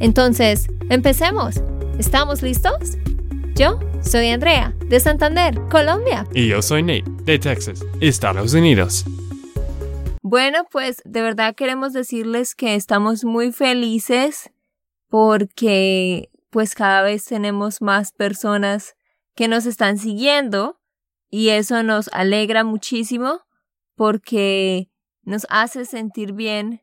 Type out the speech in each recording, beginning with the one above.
Entonces, empecemos. ¿Estamos listos? Yo soy Andrea, de Santander, Colombia. Y yo soy Nate, de Texas, Estados Unidos. Bueno, pues de verdad queremos decirles que estamos muy felices porque pues cada vez tenemos más personas que nos están siguiendo y eso nos alegra muchísimo porque nos hace sentir bien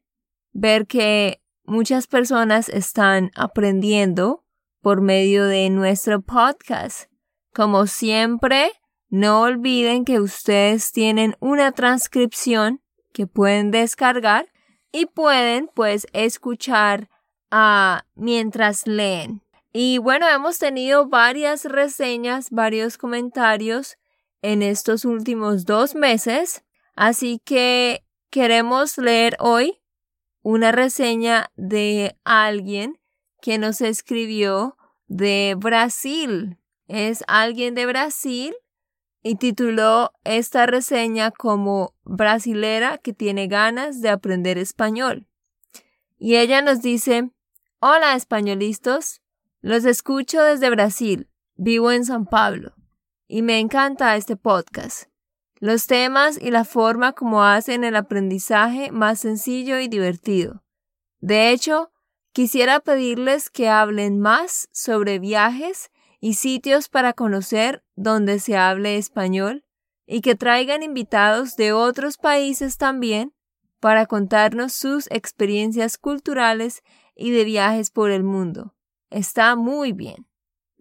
ver que muchas personas están aprendiendo por medio de nuestro podcast. Como siempre, no olviden que ustedes tienen una transcripción que pueden descargar y pueden pues escuchar uh, mientras leen. Y bueno, hemos tenido varias reseñas, varios comentarios en estos últimos dos meses, así que queremos leer hoy una reseña de alguien que nos escribió de Brasil. Es alguien de Brasil y tituló esta reseña como brasilera que tiene ganas de aprender español. Y ella nos dice, Hola españolistas, los escucho desde Brasil, vivo en San Pablo y me encanta este podcast. Los temas y la forma como hacen el aprendizaje más sencillo y divertido. De hecho, quisiera pedirles que hablen más sobre viajes y sitios para conocer donde se hable español y que traigan invitados de otros países también para contarnos sus experiencias culturales y de viajes por el mundo. Está muy bien.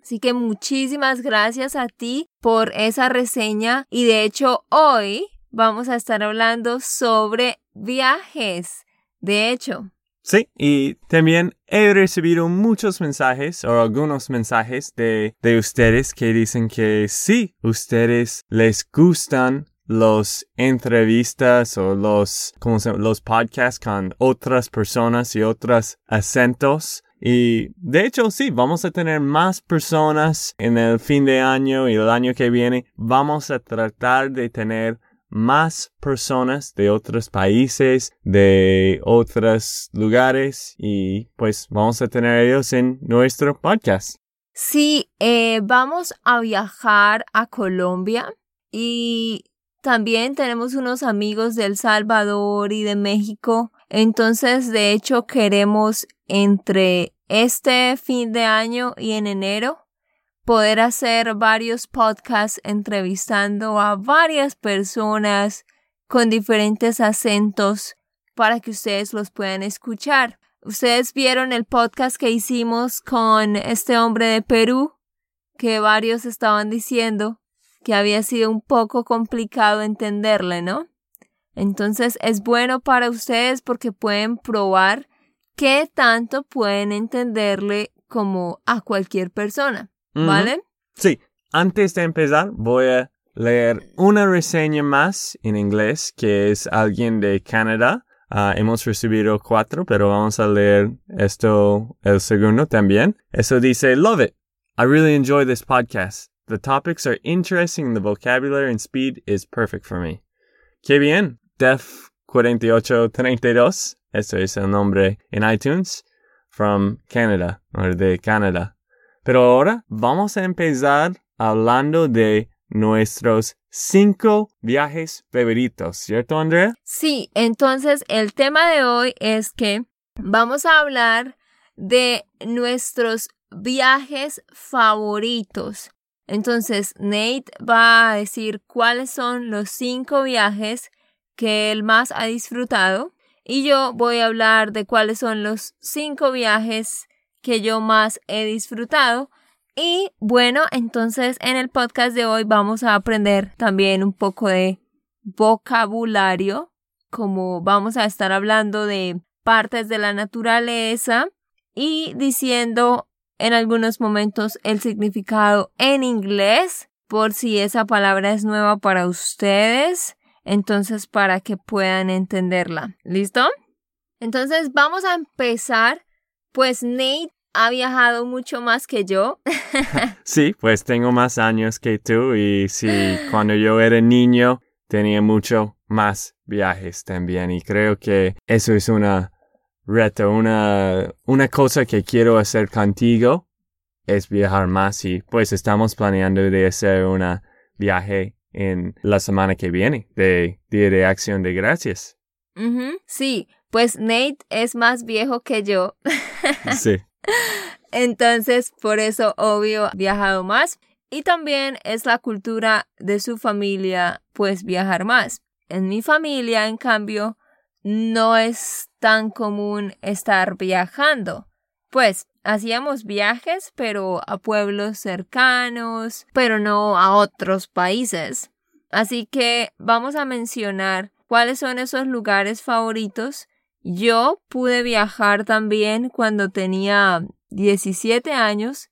Así que muchísimas gracias a ti por esa reseña y de hecho hoy vamos a estar hablando sobre viajes. De hecho. Sí, y también he recibido muchos mensajes o algunos mensajes de, de ustedes que dicen que sí, ustedes les gustan los entrevistas o los, los podcasts con otras personas y otros acentos y de hecho, sí, vamos a tener más personas en el fin de año y el año que viene. Vamos a tratar de tener más personas de otros países, de otros lugares y pues vamos a tener ellos en nuestro podcast. Sí, eh, vamos a viajar a Colombia y también tenemos unos amigos de El Salvador y de México. Entonces, de hecho, queremos entre este fin de año y en enero poder hacer varios podcasts entrevistando a varias personas con diferentes acentos para que ustedes los puedan escuchar. Ustedes vieron el podcast que hicimos con este hombre de Perú, que varios estaban diciendo que había sido un poco complicado entenderle, ¿no? Entonces es bueno para ustedes porque pueden probar qué tanto pueden entenderle como a cualquier persona, ¿vale? Sí, antes de empezar voy a leer una reseña más en inglés que es alguien de Canadá. Ah, hemos recibido cuatro, pero vamos a leer esto el segundo también. Eso dice, love it. I really enjoy this podcast. The topics are interesting the vocabulary and speed is perfect for me. Qué bien. Def 4832. Eso es el nombre en iTunes. From Canada. O de Canadá. Pero ahora vamos a empezar hablando de nuestros cinco viajes favoritos, ¿cierto, Andrea? Sí, entonces el tema de hoy es que vamos a hablar de nuestros viajes favoritos. Entonces, Nate va a decir cuáles son los cinco viajes que él más ha disfrutado y yo voy a hablar de cuáles son los cinco viajes que yo más he disfrutado. Y bueno, entonces en el podcast de hoy vamos a aprender también un poco de vocabulario, como vamos a estar hablando de partes de la naturaleza y diciendo en algunos momentos el significado en inglés por si esa palabra es nueva para ustedes, entonces para que puedan entenderla. ¿Listo? Entonces vamos a empezar, pues Nate ha viajado mucho más que yo. sí, pues tengo más años que tú y sí, cuando yo era niño tenía mucho más viajes también y creo que eso es una reto, una, una cosa que quiero hacer contigo es viajar más y pues estamos planeando de hacer una viaje en la semana que viene de Día de Acción de Gracias. Sí, pues Nate es más viejo que yo. sí. Entonces, por eso, obvio, ha viajado más. Y también es la cultura de su familia, pues viajar más. En mi familia, en cambio, no es tan común estar viajando. Pues hacíamos viajes, pero a pueblos cercanos, pero no a otros países. Así que vamos a mencionar cuáles son esos lugares favoritos. Yo pude viajar también cuando tenía 17 años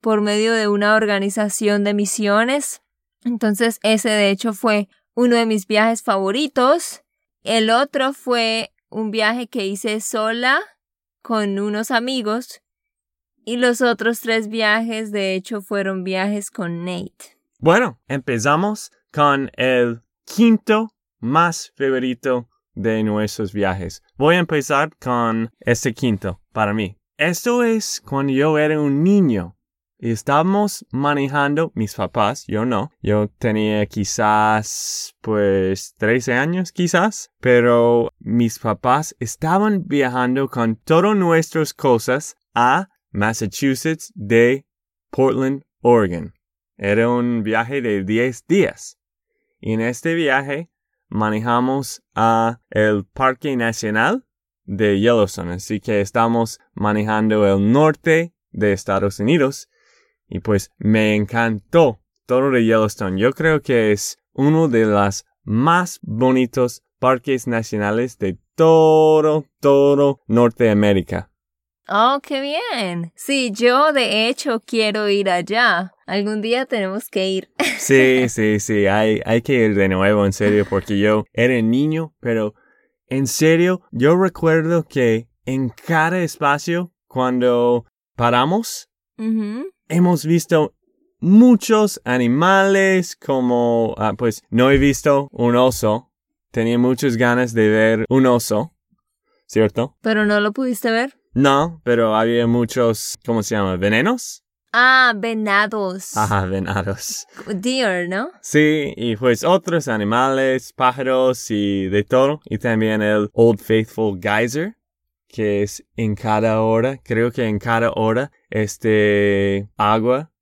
por medio de una organización de misiones. Entonces ese de hecho fue uno de mis viajes favoritos. El otro fue un viaje que hice sola con unos amigos y los otros tres viajes de hecho fueron viajes con Nate. Bueno, empezamos con el quinto más favorito de nuestros viajes. Voy a empezar con este quinto para mí. Esto es cuando yo era un niño y estábamos manejando mis papás, yo no. Yo tenía quizás, pues, 13 años quizás, pero mis papás estaban viajando con todas nuestras cosas a Massachusetts de Portland, Oregon. Era un viaje de 10 días. Y en este viaje manejamos a el Parque Nacional de Yellowstone. Así que estamos manejando el norte de Estados Unidos y pues me encantó todo de Yellowstone. Yo creo que es uno de los más bonitos parques nacionales de todo, todo Norteamérica. Oh, qué bien. Sí, yo de hecho quiero ir allá. Algún día tenemos que ir. Sí, sí, sí, hay, hay que ir de nuevo, en serio, porque yo era niño, pero en serio, yo recuerdo que en cada espacio, cuando paramos, hemos visto muchos animales como, ah, pues no he visto un oso. Tenía muchas ganas de ver un oso, ¿cierto? ¿Pero no lo pudiste ver? No, pero había muchos, ¿cómo se llama? ¿Venenos? Ah, venados. Ajá, venados. Deer, ¿no? Sí, y pues otros animales, pájaros y de todo. Y también el Old Faithful Geyser, que es en cada hora, creo que en cada hora este agua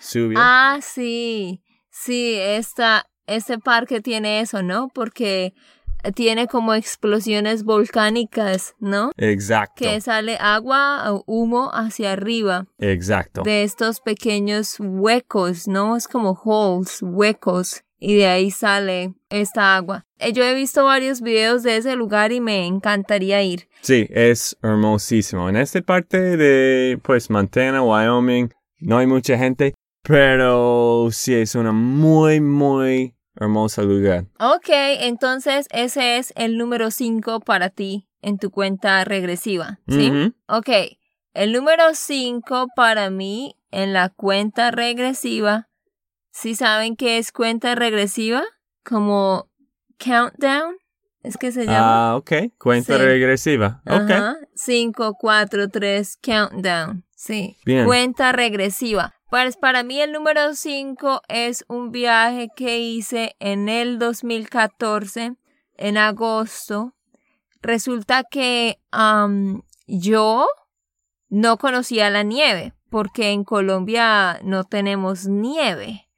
sube. Ah, sí, sí, esta, este parque tiene eso, ¿no? Porque tiene como explosiones volcánicas, ¿no? Exacto. Que sale agua o humo hacia arriba. Exacto. De estos pequeños huecos, ¿no? Es como holes, huecos. Y de ahí sale esta agua. Eh, yo he visto varios videos de ese lugar y me encantaría ir. Sí, es hermosísimo. En esta parte de, pues, Montana, Wyoming, no hay mucha gente, pero sí es una muy, muy hermosa lugar. Ok, entonces ese es el número 5 para ti en tu cuenta regresiva, ¿sí? Ok, el número 5 para mí en la cuenta regresiva, ¿sí saben qué es cuenta regresiva? Como countdown. Es que se llama. Ah, ok. Cuenta regresiva. Ok. 5, 4, 3, countdown. Sí. Bien. Cuenta regresiva. Pues para mí el número 5 es un viaje que hice en el 2014, en agosto. Resulta que yo no conocía la nieve, porque en Colombia no tenemos nieve.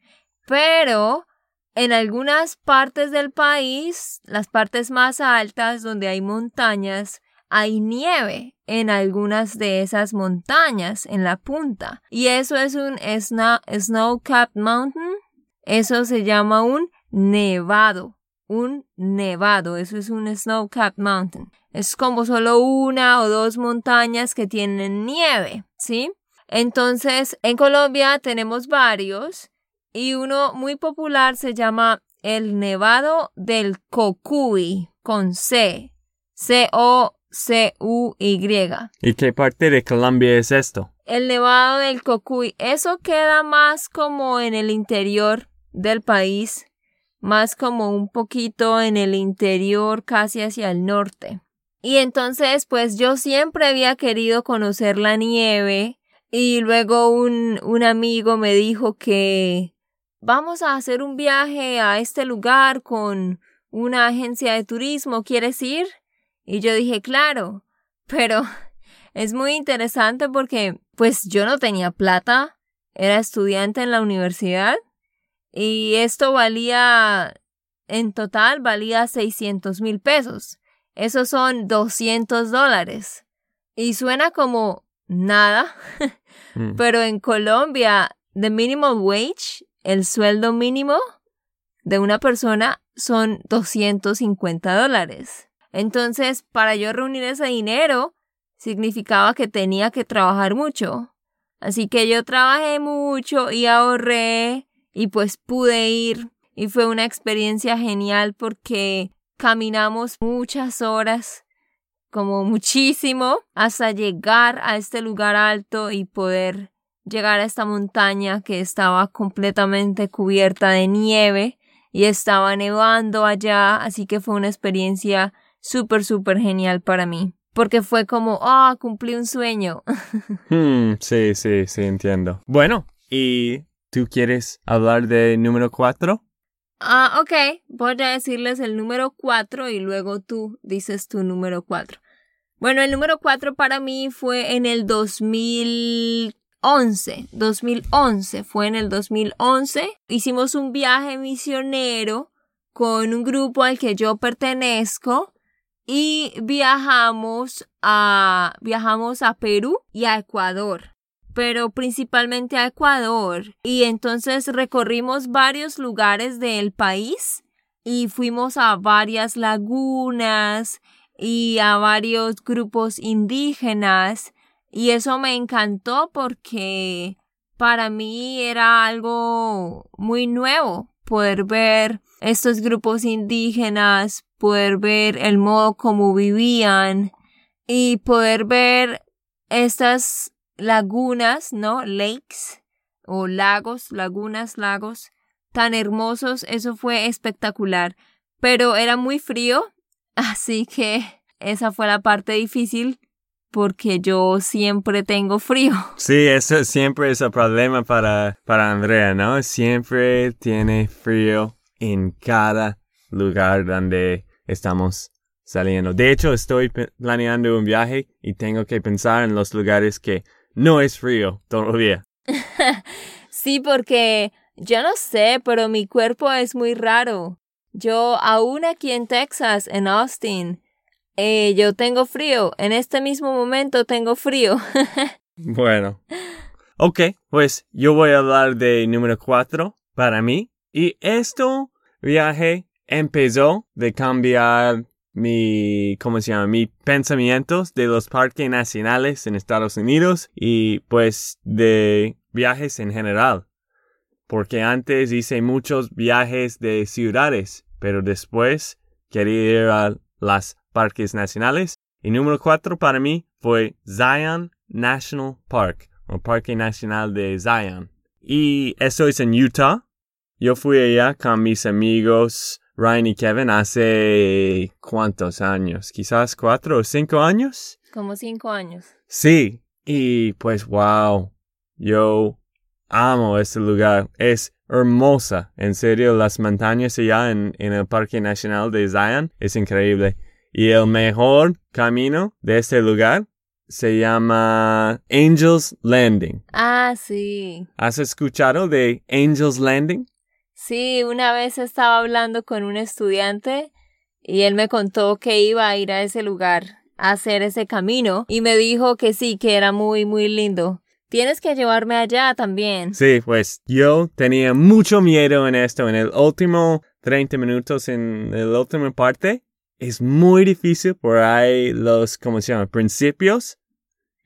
Pero en algunas partes del país, las partes más altas donde hay montañas, hay nieve en algunas de esas montañas en la punta. Y eso es un snow, snow capped mountain. Eso se llama un nevado. un nevado, eso es un snow cap mountain. Es como solo una o dos montañas que tienen nieve, ¿sí? Entonces, en Colombia tenemos varios y uno muy popular se llama el Nevado del Cocuy con C. C-O-C-U-Y. ¿Y qué parte de Colombia es esto? El Nevado del Cocuy. Eso queda más como en el interior del país, más como un poquito en el interior, casi hacia el norte. Y entonces, pues yo siempre había querido conocer la nieve y luego un, un amigo me dijo que vamos a hacer un viaje a este lugar con una agencia de turismo, ¿quieres ir? Y yo dije, claro, pero es muy interesante porque pues yo no tenía plata, era estudiante en la universidad y esto valía, en total valía 600 mil pesos. Esos son 200 dólares. Y suena como nada, mm. pero en Colombia, the minimum wage, el sueldo mínimo de una persona son 250 dólares. Entonces, para yo reunir ese dinero, significaba que tenía que trabajar mucho. Así que yo trabajé mucho y ahorré y pues pude ir y fue una experiencia genial porque caminamos muchas horas, como muchísimo, hasta llegar a este lugar alto y poder llegar a esta montaña que estaba completamente cubierta de nieve y estaba nevando allá, así que fue una experiencia súper, súper genial para mí. Porque fue como, ah, cumplí un sueño. Hmm, sí, sí, sí, entiendo. Bueno, ¿y tú quieres hablar de número cuatro? Ah, ok. Voy a decirles el número cuatro y luego tú dices tu número cuatro. Bueno, el número cuatro para mí fue en el 2011. 2011. Fue en el 2011. Hicimos un viaje misionero con un grupo al que yo pertenezco y viajamos a, viajamos a Perú y a Ecuador pero principalmente a Ecuador. Y entonces recorrimos varios lugares del país y fuimos a varias lagunas y a varios grupos indígenas y eso me encantó porque para mí era algo muy nuevo poder ver estos grupos indígenas, poder ver el modo como vivían y poder ver estas lagunas, ¿no? Lakes o lagos, lagunas, lagos tan hermosos, eso fue espectacular, pero era muy frío, así que esa fue la parte difícil porque yo siempre tengo frío. Sí, eso siempre es el problema para, para Andrea, ¿no? Siempre tiene frío en cada lugar donde estamos saliendo. De hecho, estoy planeando un viaje y tengo que pensar en los lugares que no es frío todavía. sí, porque yo no sé, pero mi cuerpo es muy raro. Yo aún aquí en Texas, en Austin, eh, yo tengo frío. En este mismo momento tengo frío. bueno. Ok, pues yo voy a hablar de número cuatro para mí. Y esto viaje empezó de cambiar mi, ¿cómo se llama? Mi pensamientos de los parques nacionales en Estados Unidos y pues de viajes en general. Porque antes hice muchos viajes de ciudades, pero después quería ir a las parques nacionales. Y número cuatro para mí fue Zion National Park, o Parque Nacional de Zion. Y eso es en Utah. Yo fui allá con mis amigos Ryan y Kevin hace cuántos años, quizás cuatro o cinco años. Como cinco años. Sí, y pues wow, yo amo este lugar, es hermosa, en serio, las montañas allá en, en el Parque Nacional de Zion es increíble. Y el mejor camino de este lugar se llama Angels Landing. Ah, sí. ¿Has escuchado de Angels Landing? Sí, una vez estaba hablando con un estudiante y él me contó que iba a ir a ese lugar a hacer ese camino y me dijo que sí, que era muy, muy lindo. Tienes que llevarme allá también. Sí, pues yo tenía mucho miedo en esto. En el último 30 minutos en la última parte. Es muy difícil por ahí los, ¿cómo se llama? Principios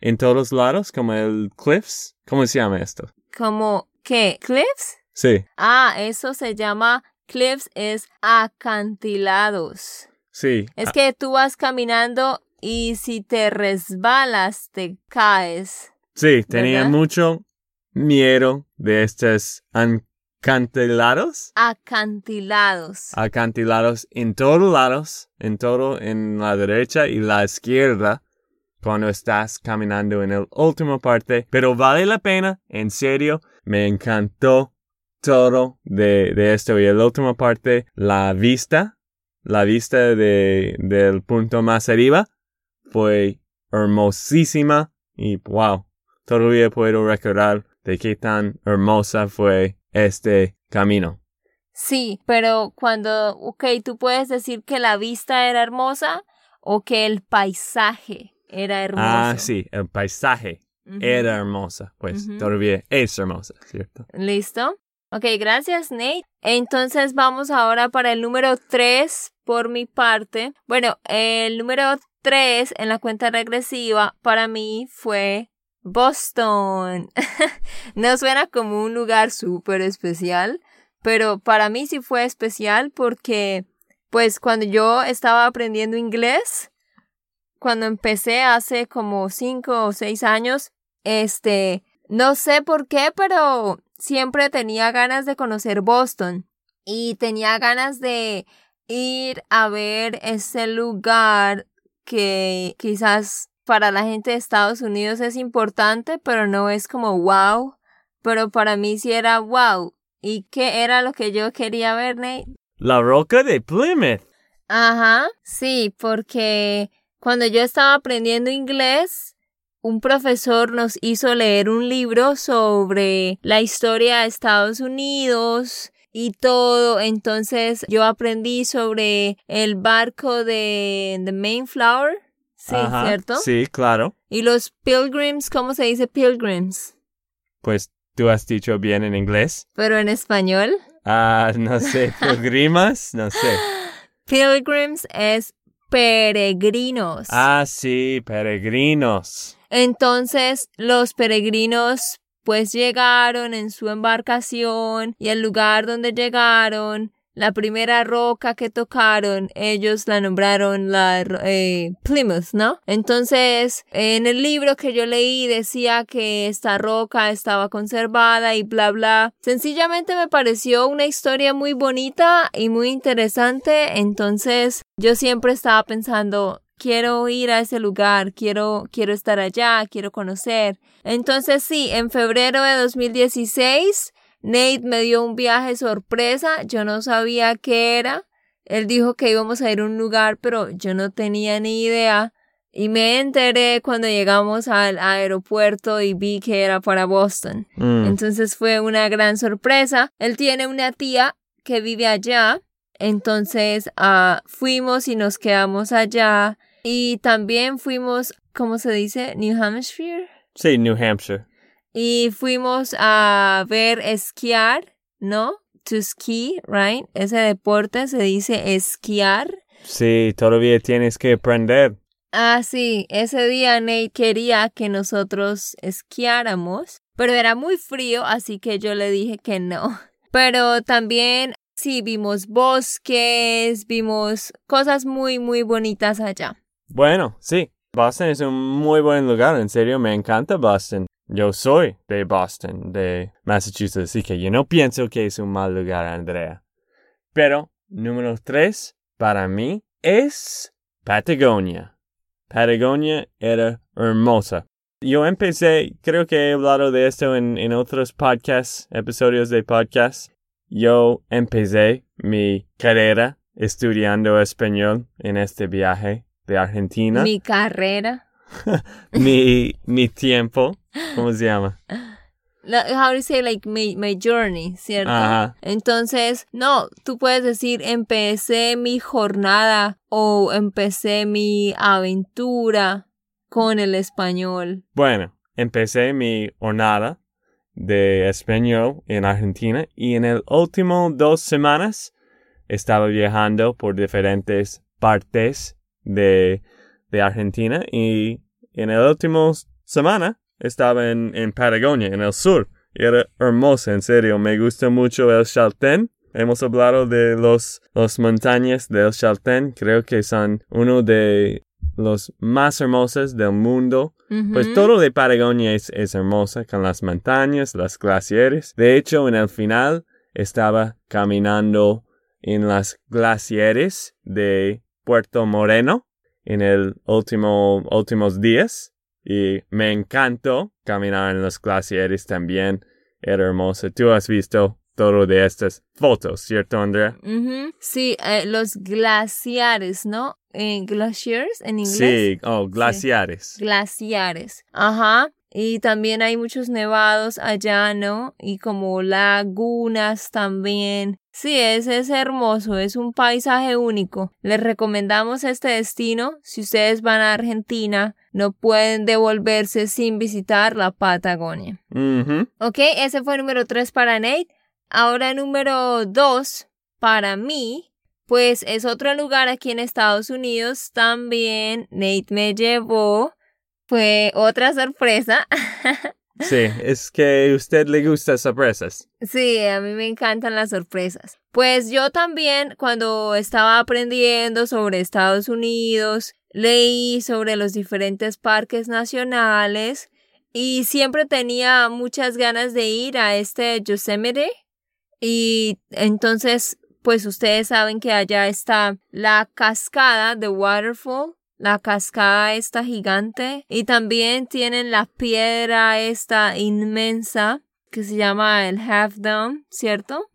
en todos lados, como el cliffs. ¿Cómo se llama esto? ¿Como qué? ¿Cliffs? Sí, Ah, eso se llama cliffs, es acantilados. sí. Es que tú vas caminando y si te resbalas, te caes. Sí, tenía ¿Verdad? mucho miedo de estos acantilados. Acantilados. Acantilados en todos lados, en todo, en la derecha y la izquierda, cuando estás caminando en la última parte. Pero vale la pena, en serio, me encantó todo de, de esto. Y la última parte, la vista, la vista de, del punto más arriba, fue hermosísima y wow, todavía puedo recordar de qué tan hermosa fue este camino. Sí, pero cuando, ok, tú puedes decir que la vista era hermosa o que el paisaje era hermoso. Ah, sí, el paisaje Ujú. era hermosa, pues Ujú. todavía es hermosa, ¿cierto? ¿Listo? Ok, gracias Nate. Entonces vamos ahora para el número 3 por mi parte. Bueno, el número 3 en la cuenta regresiva para mí fue Boston. no suena como un lugar súper especial, pero para mí sí fue especial porque pues cuando yo estaba aprendiendo inglés, cuando empecé hace como 5 o 6 años, este, no sé por qué, pero siempre tenía ganas de conocer Boston y tenía ganas de ir a ver ese lugar que quizás para la gente de Estados Unidos es importante, pero no es como wow, pero para mí sí era wow. ¿Y qué era lo que yo quería ver, Nate? La roca de Plymouth. Ajá, sí, porque cuando yo estaba aprendiendo inglés, un profesor nos hizo leer un libro sobre la historia de Estados Unidos y todo. Entonces yo aprendí sobre el barco de The Mayflower. Sí, Ajá, ¿cierto? Sí, claro. Y los pilgrims, ¿cómo se dice pilgrims? Pues tú has dicho bien en inglés. Pero en español. Ah, no sé, pilgrimas, no sé. Pilgrims es peregrinos. Ah, sí, peregrinos. Entonces los peregrinos pues llegaron en su embarcación y el lugar donde llegaron, la primera roca que tocaron, ellos la nombraron la eh, Plymouth, ¿no? Entonces en el libro que yo leí decía que esta roca estaba conservada y bla bla. Sencillamente me pareció una historia muy bonita y muy interesante, entonces yo siempre estaba pensando quiero ir a ese lugar, quiero, quiero estar allá, quiero conocer. Entonces sí, en febrero de 2016, Nate me dio un viaje sorpresa, yo no sabía qué era. Él dijo que íbamos a ir a un lugar, pero yo no tenía ni idea. Y me enteré cuando llegamos al aeropuerto y vi que era para Boston. Mm, Entonces fue una gran sorpresa. Él tiene una tía que vive allá. Entonces ah, fuimos y nos quedamos allá. Y también fuimos, ¿cómo se dice? New Hampshire. Sí, New Hampshire. Y fuimos a ver esquiar, ¿no? To ski, right? Ese deporte se dice esquiar. Sí, todavía tienes que aprender. Ah, sí, ese día Nate quería que nosotros esquiáramos, pero era muy frío, así que yo le dije que no. Pero también sí vimos bosques, vimos cosas muy, muy bonitas allá. Bueno, sí, Boston es un muy buen lugar, en serio, me encanta Boston. Yo soy de Boston, de Massachusetts, así que yo no pienso que es un mal lugar, Andrea. Pero, número tres, para mí, es Patagonia. Patagonia era hermosa. Yo empecé, creo que he hablado de esto en, en otros podcasts, episodios de podcast. Yo empecé mi carrera estudiando español en este viaje de Argentina. Mi carrera. mi, mi tiempo, ¿cómo se llama? La- How do you say like my, my journey, ¿cierto? Ajá. Entonces, no, tú puedes decir empecé mi jornada o empecé mi aventura con el español. Bueno, empecé mi jornada de español en Argentina y en el último dos semanas estaba viajando por diferentes partes de, de Argentina y en la última semana estaba en, en Patagonia, en el sur. Y era hermosa, en serio. Me gusta mucho el Chaltén. Hemos hablado de los, los montañas del Chaltén. Creo que son uno de los más hermosos del mundo. Pues todo de Patagonia es, es hermosa, con las montañas, las glaciares. De hecho, en el final estaba caminando en las glaciares de Puerto Moreno en el último, últimos días. Y me encantó caminar en los glaciares también. Era hermoso. Tú has visto todo de estas fotos, ¿cierto, Andrea? Ujú. Sí, eh, los glaciares, ¿no? Eh, glaciers en inglés. Sí, oh, glaciares. Glaciares. Ajá. Y también hay muchos nevados allá, ¿no? Y como lagunas también. Sí, ese es hermoso, es un paisaje único. Les recomendamos este destino. Si ustedes van a Argentina, no pueden devolverse sin visitar la Patagonia. Ujú. Ok, ese fue el número 3 para Nate. Ahora número 2 para mí, pues es otro lugar aquí en Estados Unidos. También Nate me llevó. Fue otra sorpresa. Sí, es que a usted le gustan sorpresas. Sí, a mí me encantan las sorpresas. Pues yo también, cuando estaba aprendiendo sobre Estados Unidos, leí sobre los diferentes parques nacionales y siempre tenía muchas ganas de ir a este Yosemite. Y entonces, pues ustedes saben que allá está la cascada de Waterfall, la cascada esta gigante, y también tienen la piedra esta inmensa que se llama el Half Dome, ¿cierto?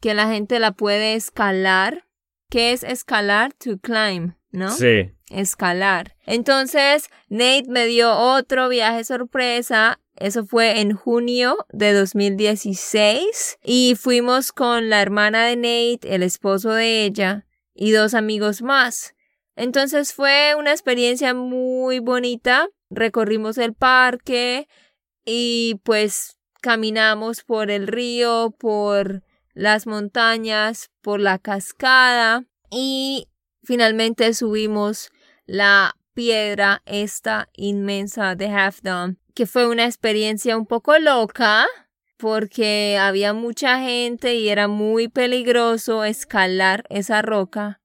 Que la gente la puede escalar. ¿Qué es escalar? To climb, ¿no? Sí. escalar. Entonces, Nate me dio otro viaje sorpresa. Eso fue en junio de 2016 y fuimos con la hermana de Nate, el esposo de ella y dos amigos más. Entonces fue una experiencia muy bonita. Recorrimos el parque y pues caminamos por el río, por las montañas, por la cascada y finalmente subimos la piedra esta inmensa de Half Dome, que fue una experiencia un poco loca porque había mucha gente y era muy peligroso escalar esa roca,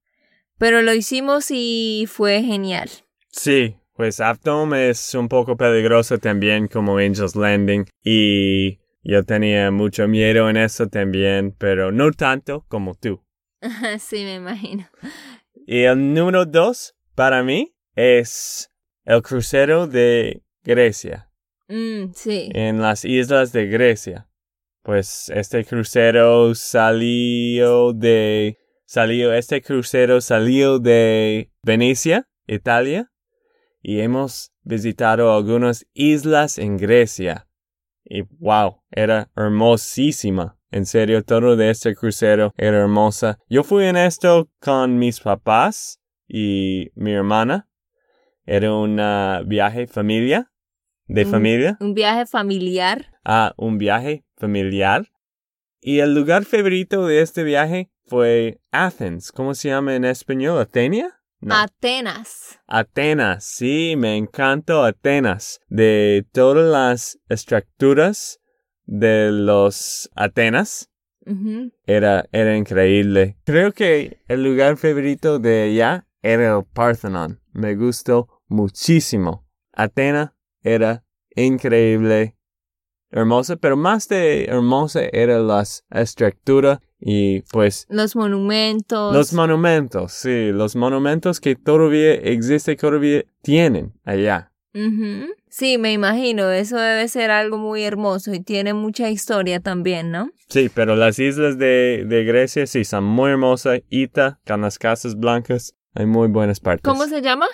pero lo hicimos y fue genial. Sí, pues Aptom es un poco peligroso también como Angel's Landing y yo tenía mucho miedo en eso también, pero no tanto como tú. sí, me imagino. Y el número dos para mí es el crucero de Grecia, Mm, sí. en las islas de Grecia. Pues este crucero salió de, salió, este crucero salió de Venecia, Italia, y hemos visitado algunas islas en Grecia. Y wow, era hermosísima. En serio, todo de este crucero era hermosa. Yo fui en esto con mis papás y mi hermana. Era un ah, viaje familia, de Un- familia, Un viaje familiar. a un viaje familiar. Y el lugar favorito de este viaje fue Athens. ¿Cómo se llama en español? ¿Atenia? No. Atenas. Atenas, sí, me encantó Atenas. De todas las estructuras de los Atenas, era, era increíble. Creo que el lugar favorito de allá era el Parthenon. Me gustó muchísimo. Atena era increíble, hermosa, pero más de hermosa era las estructuras y pues Los monumentos. los monumentos, sí, los monumentos que todavía existen, todavía tienen allá. Sí, me imagino, eso debe ser algo muy hermoso y tiene mucha historia también, ¿no? Sí, pero las islas de, de Grecia sí son muy hermosas. Ita, con las casas blancas, hay muy buenas partes. ¿Cómo se llama?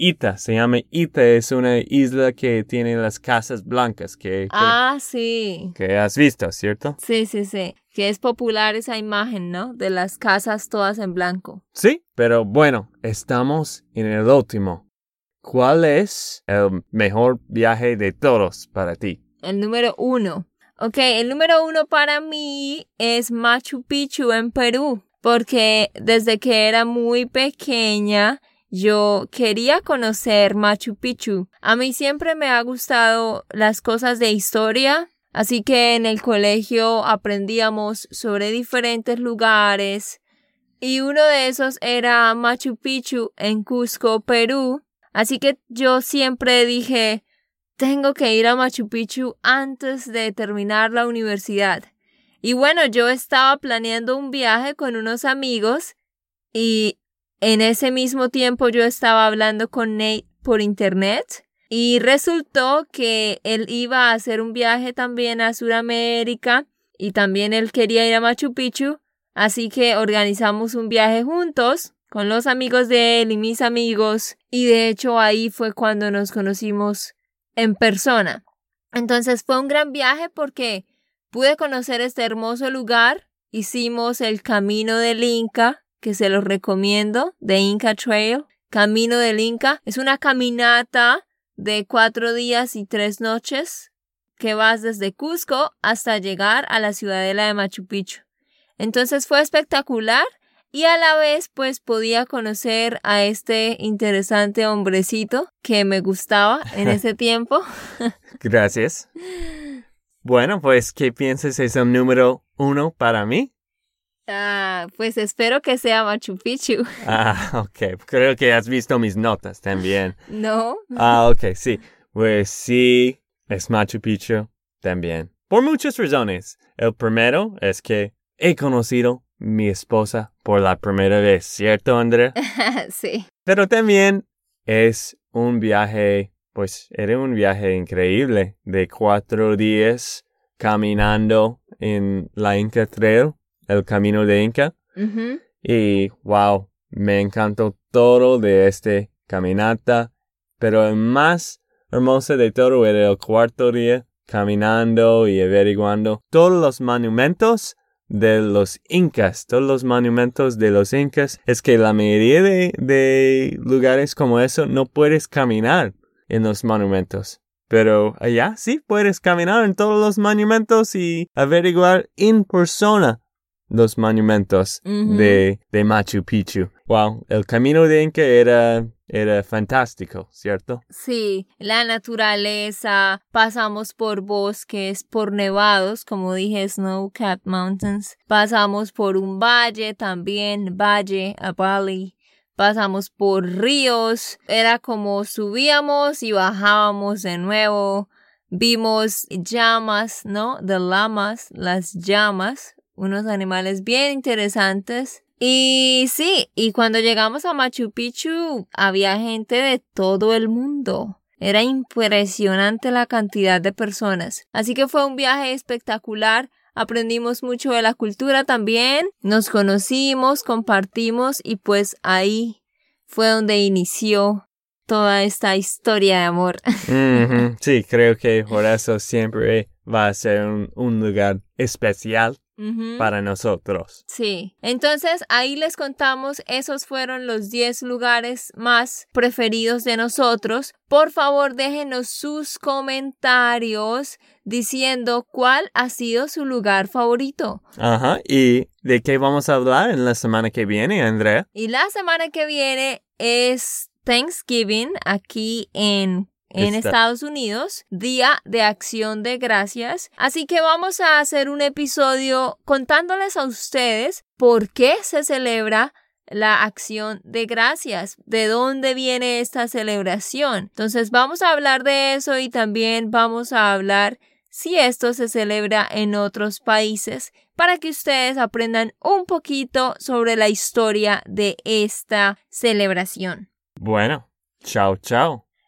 Ita, se llama Ita, es una isla que tiene las casas blancas que, que, Ah, sí. que has visto, ¿cierto? Sí, sí, sí. Que es popular esa imagen, ¿no? De las casas todas en blanco. Sí, pero bueno, estamos en el último. ¿Cuál es el mejor viaje de todos para ti? El número uno. Ok, el número uno para mí es Machu Picchu en Perú. porque desde que era muy pequeña yo quería conocer Machu Picchu. A mí siempre me ha gustado las cosas de historia, así que en el colegio aprendíamos sobre diferentes lugares y uno de esos era Machu Picchu en Cusco, Perú. Así que yo siempre dije, tengo que ir a Machu Picchu antes de terminar la universidad. Y bueno, yo estaba planeando un viaje con unos amigos y en ese mismo tiempo yo estaba hablando con Nate por internet y resultó que él iba a hacer un viaje también a Sudamérica y también él quería ir a Machu Picchu, así que organizamos un viaje juntos con los amigos de él y mis amigos y de hecho ahí fue cuando nos conocimos en persona. Entonces fue un gran viaje porque pude conocer este hermoso lugar, hicimos el camino del Inca, que se los recomiendo, de Inca Trail. Camino del Inca es una caminata de cuatro días y tres noches que vas desde Cusco hasta llegar a la ciudadela de Machu Picchu. Entonces fue espectacular y a la vez pues podía conocer a este interesante hombrecito que me gustaba en ese tiempo. Gracias. Bueno, pues, ¿qué piensas es el número uno para mí? Ah, pues espero que sea Machu Picchu. Ah, ok. Creo que has visto mis notas también. No. Ah, ok, sí. Pues sí, es Machu Picchu también. Por muchas razones. El primero es que he conocido mi esposa por la primera vez, ¿cierto, Andrea? sí. Pero también es un viaje, pues era un viaje increíble de cuatro días caminando en la Inca Trail el camino de Inca. Y wow, me encantó todo de este caminata. Pero el más hermoso de todo era el cuarto día caminando y averiguando todos los monumentos de los incas, todos los monumentos de los incas, es que la mayoría de, de lugares como eso no puedes caminar en los monumentos. Pero allá sí puedes caminar en todos los monumentos y averiguar en persona los monumentos de, de Machu Picchu. Wow, el camino de Inca era, era fantástico, ¿cierto? Sí, la naturaleza, pasamos por bosques, por nevados, como dije, Snow Cap Mountains, pasamos por un valle también, valle, a valley, pasamos por ríos, era como subíamos y bajábamos de nuevo, vimos llamas, ¿no? De lamas, las llamas, unos animales bien interesantes. Y sí, y cuando llegamos a Machu Picchu había gente de todo el mundo. Era impresionante la cantidad de personas. Así que fue un viaje espectacular. Aprendimos mucho de la cultura también. Nos conocimos, compartimos y pues ahí fue donde inició toda esta historia de amor. Sí, creo que por eso siempre va a ser un lugar especial para nosotros. Sí, entonces ahí les contamos, esos fueron los 10 lugares más preferidos de nosotros. Por favor, déjenos sus comentarios diciendo cuál ha sido su lugar favorito. Ajá, ¿y de qué vamos a hablar en la semana que viene, Andrea? Y la semana que viene es Thanksgiving aquí en en Estados Unidos, Día de Acción de Gracias. Así que vamos a hacer un episodio contándoles a ustedes por qué se celebra la acción de gracias, de dónde viene esta celebración. Entonces vamos a hablar de eso y también vamos a hablar si esto se celebra en otros países para que ustedes aprendan un poquito sobre la historia de esta celebración. Bueno, chao, chao.